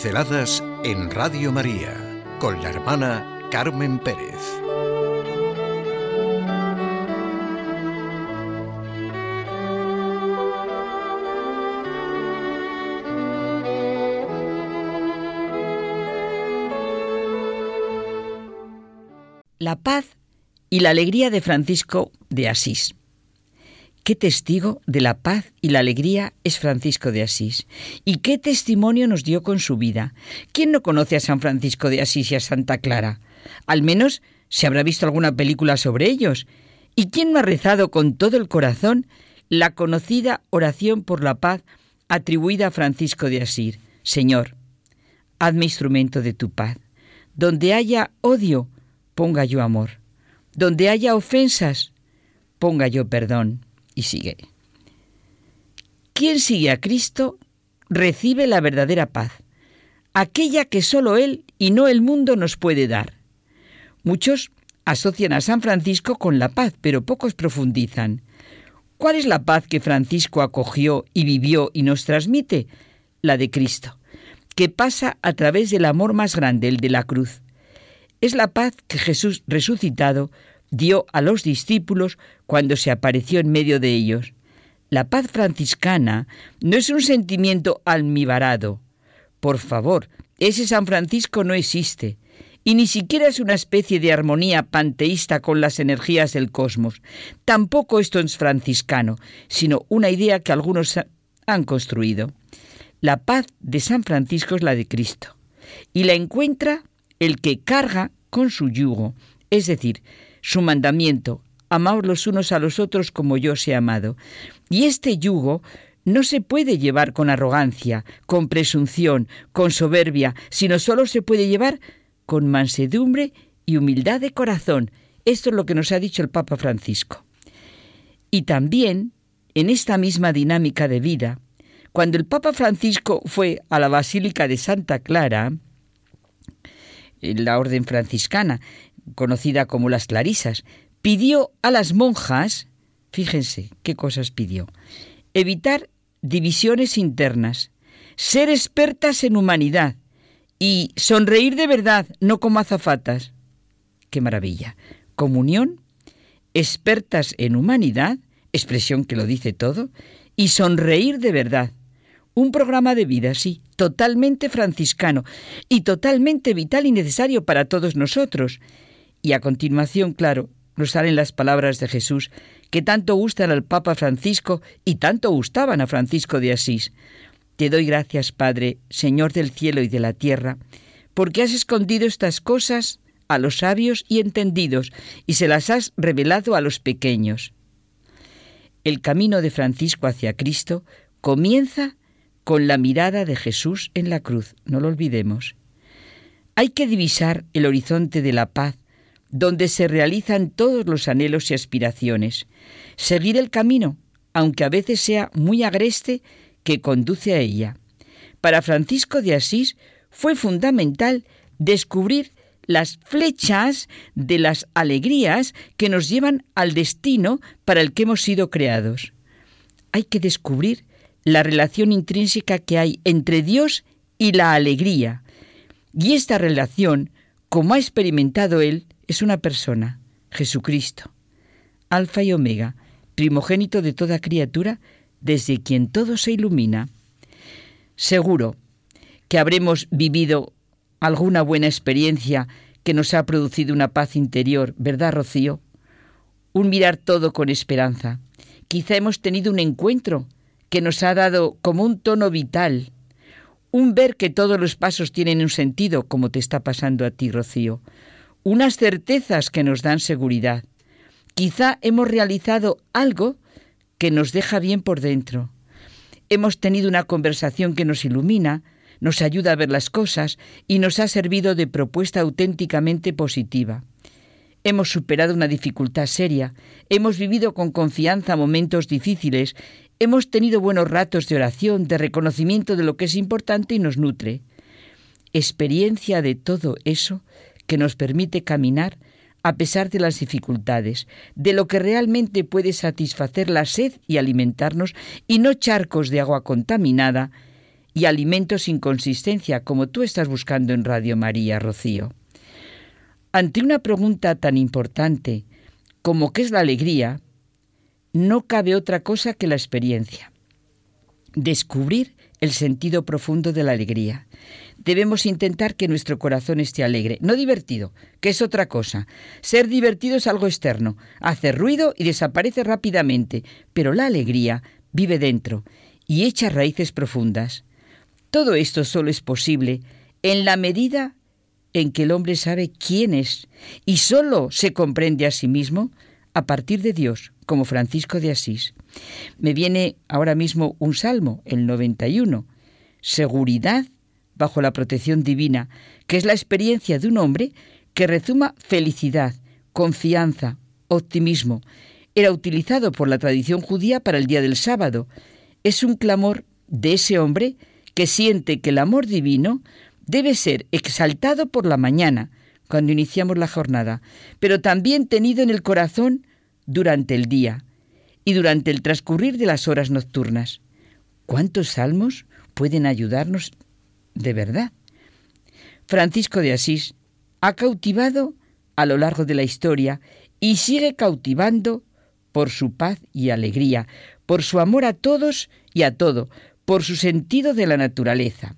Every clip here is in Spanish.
Pinceladas en Radio María con la hermana Carmen Pérez. La paz y la alegría de Francisco de Asís. Qué testigo de la paz y la alegría es Francisco de Asís. Y qué testimonio nos dio con su vida. ¿Quién no conoce a San Francisco de Asís y a Santa Clara? Al menos se habrá visto alguna película sobre ellos. ¿Y quién no ha rezado con todo el corazón la conocida oración por la paz atribuida a Francisco de Asís? Señor, hazme instrumento de tu paz. Donde haya odio, ponga yo amor. Donde haya ofensas, ponga yo perdón y sigue. Quien sigue a Cristo recibe la verdadera paz, aquella que solo Él y no el mundo nos puede dar. Muchos asocian a San Francisco con la paz, pero pocos profundizan. ¿Cuál es la paz que Francisco acogió y vivió y nos transmite? La de Cristo, que pasa a través del amor más grande, el de la cruz. Es la paz que Jesús resucitado dio a los discípulos cuando se apareció en medio de ellos. La paz franciscana no es un sentimiento almibarado. Por favor, ese San Francisco no existe, y ni siquiera es una especie de armonía panteísta con las energías del cosmos. Tampoco esto es franciscano, sino una idea que algunos han construido. La paz de San Francisco es la de Cristo, y la encuentra el que carga con su yugo, es decir, su mandamiento, amaos los unos a los otros como yo os he amado. Y este yugo no se puede llevar con arrogancia, con presunción, con soberbia, sino solo se puede llevar con mansedumbre y humildad de corazón. Esto es lo que nos ha dicho el Papa Francisco. Y también, en esta misma dinámica de vida, cuando el Papa Francisco fue a la Basílica de Santa Clara, en la orden franciscana, conocida como las Clarisas, pidió a las monjas, fíjense qué cosas pidió, evitar divisiones internas, ser expertas en humanidad y sonreír de verdad, no como azafatas. Qué maravilla. Comunión, expertas en humanidad, expresión que lo dice todo, y sonreír de verdad. Un programa de vida, sí, totalmente franciscano y totalmente vital y necesario para todos nosotros. Y a continuación, claro, nos salen las palabras de Jesús que tanto gustan al Papa Francisco y tanto gustaban a Francisco de Asís. Te doy gracias, Padre, Señor del cielo y de la tierra, porque has escondido estas cosas a los sabios y entendidos y se las has revelado a los pequeños. El camino de Francisco hacia Cristo comienza con la mirada de Jesús en la cruz, no lo olvidemos. Hay que divisar el horizonte de la paz donde se realizan todos los anhelos y aspiraciones, seguir el camino, aunque a veces sea muy agreste, que conduce a ella. Para Francisco de Asís fue fundamental descubrir las flechas de las alegrías que nos llevan al destino para el que hemos sido creados. Hay que descubrir la relación intrínseca que hay entre Dios y la alegría. Y esta relación, como ha experimentado él, es una persona, Jesucristo, Alfa y Omega, primogénito de toda criatura, desde quien todo se ilumina. Seguro que habremos vivido alguna buena experiencia que nos ha producido una paz interior, ¿verdad, Rocío? Un mirar todo con esperanza. Quizá hemos tenido un encuentro que nos ha dado como un tono vital, un ver que todos los pasos tienen un sentido, como te está pasando a ti, Rocío, unas certezas que nos dan seguridad. Quizá hemos realizado algo que nos deja bien por dentro. Hemos tenido una conversación que nos ilumina, nos ayuda a ver las cosas y nos ha servido de propuesta auténticamente positiva. Hemos superado una dificultad seria, hemos vivido con confianza momentos difíciles, hemos tenido buenos ratos de oración, de reconocimiento de lo que es importante y nos nutre. Experiencia de todo eso que nos permite caminar a pesar de las dificultades, de lo que realmente puede satisfacer la sed y alimentarnos, y no charcos de agua contaminada y alimentos sin consistencia, como tú estás buscando en Radio María, Rocío. Ante una pregunta tan importante como qué es la alegría, no cabe otra cosa que la experiencia. Descubrir el sentido profundo de la alegría. Debemos intentar que nuestro corazón esté alegre, no divertido, que es otra cosa. Ser divertido es algo externo, hace ruido y desaparece rápidamente, pero la alegría vive dentro y echa raíces profundas. Todo esto solo es posible en la medida en que el hombre sabe quién es y solo se comprende a sí mismo a partir de Dios, como Francisco de Asís. Me viene ahora mismo un salmo, el 91, seguridad bajo la protección divina, que es la experiencia de un hombre que rezuma felicidad, confianza, optimismo. Era utilizado por la tradición judía para el día del sábado. Es un clamor de ese hombre que siente que el amor divino debe ser exaltado por la mañana, cuando iniciamos la jornada, pero también tenido en el corazón durante el día y durante el transcurrir de las horas nocturnas. ¿Cuántos salmos pueden ayudarnos de verdad? Francisco de Asís ha cautivado a lo largo de la historia y sigue cautivando por su paz y alegría, por su amor a todos y a todo, por su sentido de la naturaleza.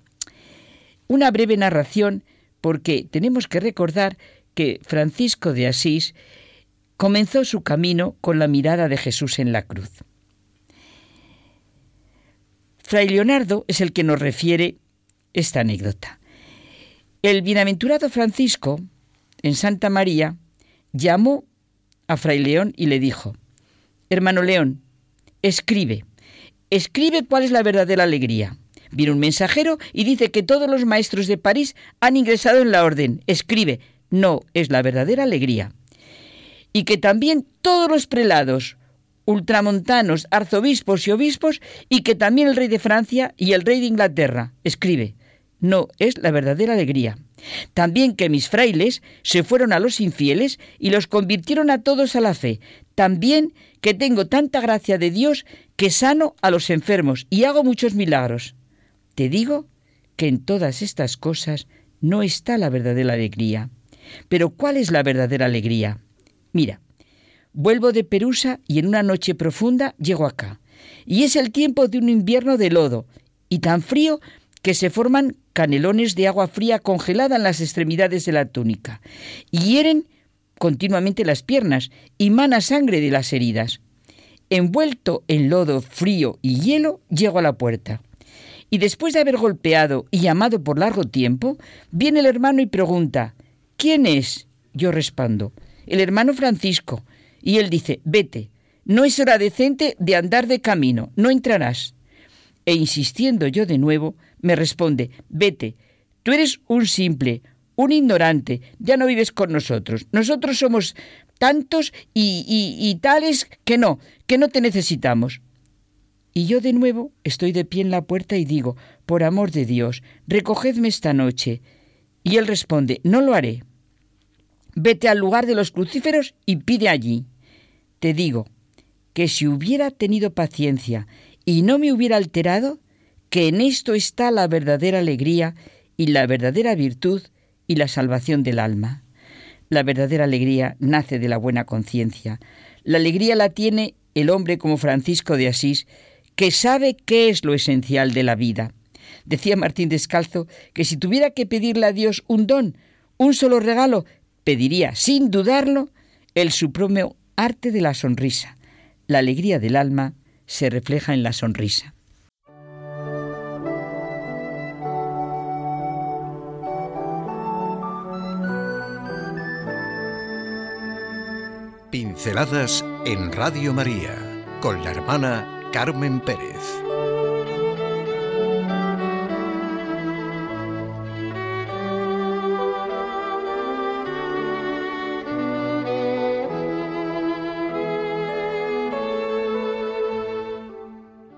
Una breve narración porque tenemos que recordar que Francisco de Asís comenzó su camino con la mirada de Jesús en la cruz. Fray Leonardo es el que nos refiere esta anécdota. El bienaventurado Francisco, en Santa María, llamó a Fray León y le dijo, Hermano León, escribe, escribe cuál es la verdadera alegría. Viene un mensajero y dice que todos los maestros de París han ingresado en la orden. Escribe, no es la verdadera alegría y que también todos los prelados, ultramontanos, arzobispos y obispos, y que también el rey de Francia y el rey de Inglaterra, escribe, no es la verdadera alegría. También que mis frailes se fueron a los infieles y los convirtieron a todos a la fe. También que tengo tanta gracia de Dios que sano a los enfermos y hago muchos milagros. Te digo que en todas estas cosas no está la verdadera alegría. Pero ¿cuál es la verdadera alegría? Mira, vuelvo de Perusa y en una noche profunda llego acá. Y es el tiempo de un invierno de lodo, y tan frío que se forman canelones de agua fría congelada en las extremidades de la túnica, y hieren continuamente las piernas, y mana sangre de las heridas. Envuelto en lodo frío y hielo, llego a la puerta. Y después de haber golpeado y llamado por largo tiempo, viene el hermano y pregunta, ¿quién es? Yo respondo, el hermano Francisco, y él dice, vete, no es hora decente de andar de camino, no entrarás. E insistiendo yo de nuevo, me responde, vete, tú eres un simple, un ignorante, ya no vives con nosotros. Nosotros somos tantos y, y, tales que no, que no te necesitamos. Y yo de nuevo estoy de pie en la puerta y digo, por amor de Dios, recogedme esta noche. Y él responde, no lo haré. Vete al lugar de los crucíferos y pide allí. Te digo que si hubiera tenido paciencia y no me hubiera alterado, que en esto está la verdadera alegría y la verdadera virtud y la salvación del alma. La verdadera alegría nace de la buena conciencia. La alegría la tiene el hombre como Francisco de Asís, que sabe qué es lo esencial de la vida. Decía Martín Descalzo que si tuviera que pedirle a Dios un don, un solo regalo, pediría, sin dudarlo, el supremo arte de la sonrisa. La alegría del alma se refleja en la sonrisa. Pinceladas en Radio María con la hermana Carmen Pérez.